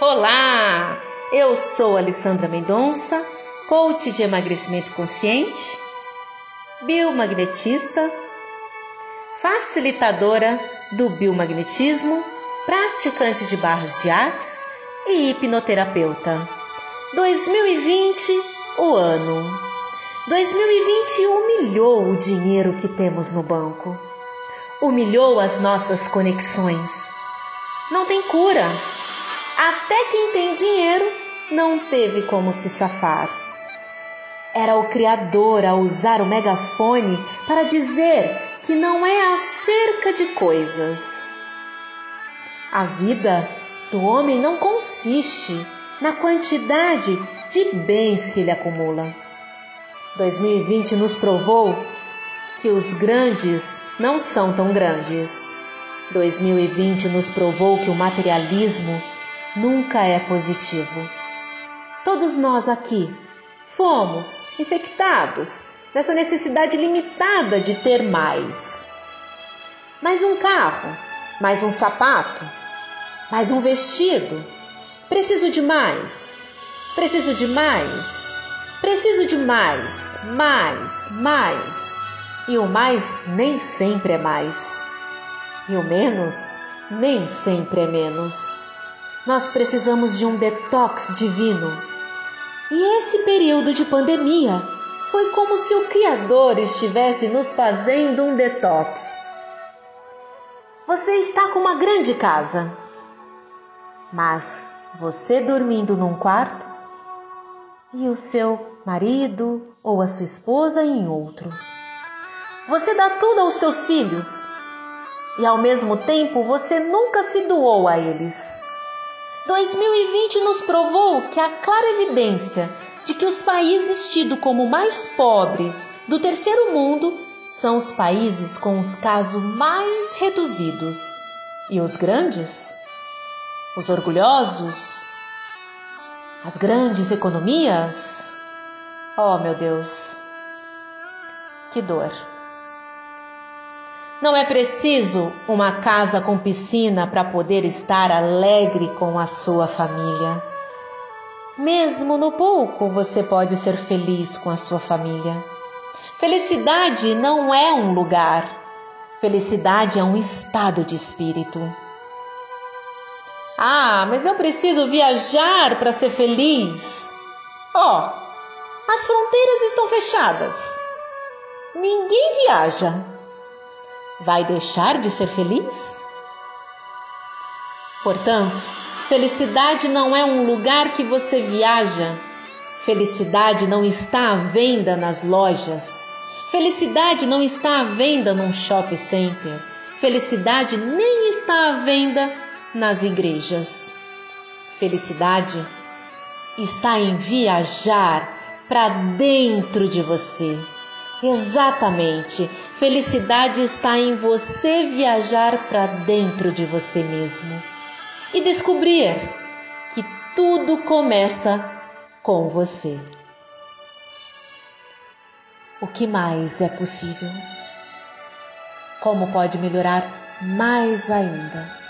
Olá! Eu sou Alessandra Mendonça, coach de emagrecimento consciente, biomagnetista, facilitadora do biomagnetismo, praticante de barras de ax e hipnoterapeuta. 2020, o ano. 2020 humilhou o dinheiro que temos no banco. Humilhou as nossas conexões. Não tem cura até quem tem dinheiro não teve como se safar. Era o Criador a usar o megafone para dizer que não é acerca de coisas. A vida do homem não consiste na quantidade de bens que ele acumula. 2020 nos provou que os grandes não são tão grandes. 2020 nos provou que o materialismo nunca é positivo. Todos nós aqui fomos infectados dessa necessidade limitada de ter mais. Mais um carro, mais um sapato, mais um vestido. Preciso de mais. Preciso de mais. Preciso de mais, mais, mais. E o mais nem sempre é mais. E o menos nem sempre é menos. Nós precisamos de um detox divino. E esse período de pandemia foi como se o Criador estivesse nos fazendo um detox. Você está com uma grande casa, mas você dormindo num quarto e o seu marido ou a sua esposa em outro. Você dá tudo aos teus filhos e ao mesmo tempo você nunca se doou a eles. 2020 nos provou que a clara evidência de que os países tidos como mais pobres do terceiro mundo são os países com os casos mais reduzidos. E os grandes? Os orgulhosos? As grandes economias? Oh, meu Deus! Que dor! Não é preciso uma casa com piscina para poder estar alegre com a sua família. Mesmo no pouco, você pode ser feliz com a sua família. Felicidade não é um lugar, felicidade é um estado de espírito. Ah, mas eu preciso viajar para ser feliz. Ó, oh, as fronteiras estão fechadas. Ninguém viaja vai deixar de ser feliz? Portanto, felicidade não é um lugar que você viaja. Felicidade não está à venda nas lojas. Felicidade não está à venda num shopping center. Felicidade nem está à venda nas igrejas. Felicidade está em viajar para dentro de você. Exatamente. Felicidade está em você viajar para dentro de você mesmo e descobrir que tudo começa com você. O que mais é possível? Como pode melhorar mais ainda?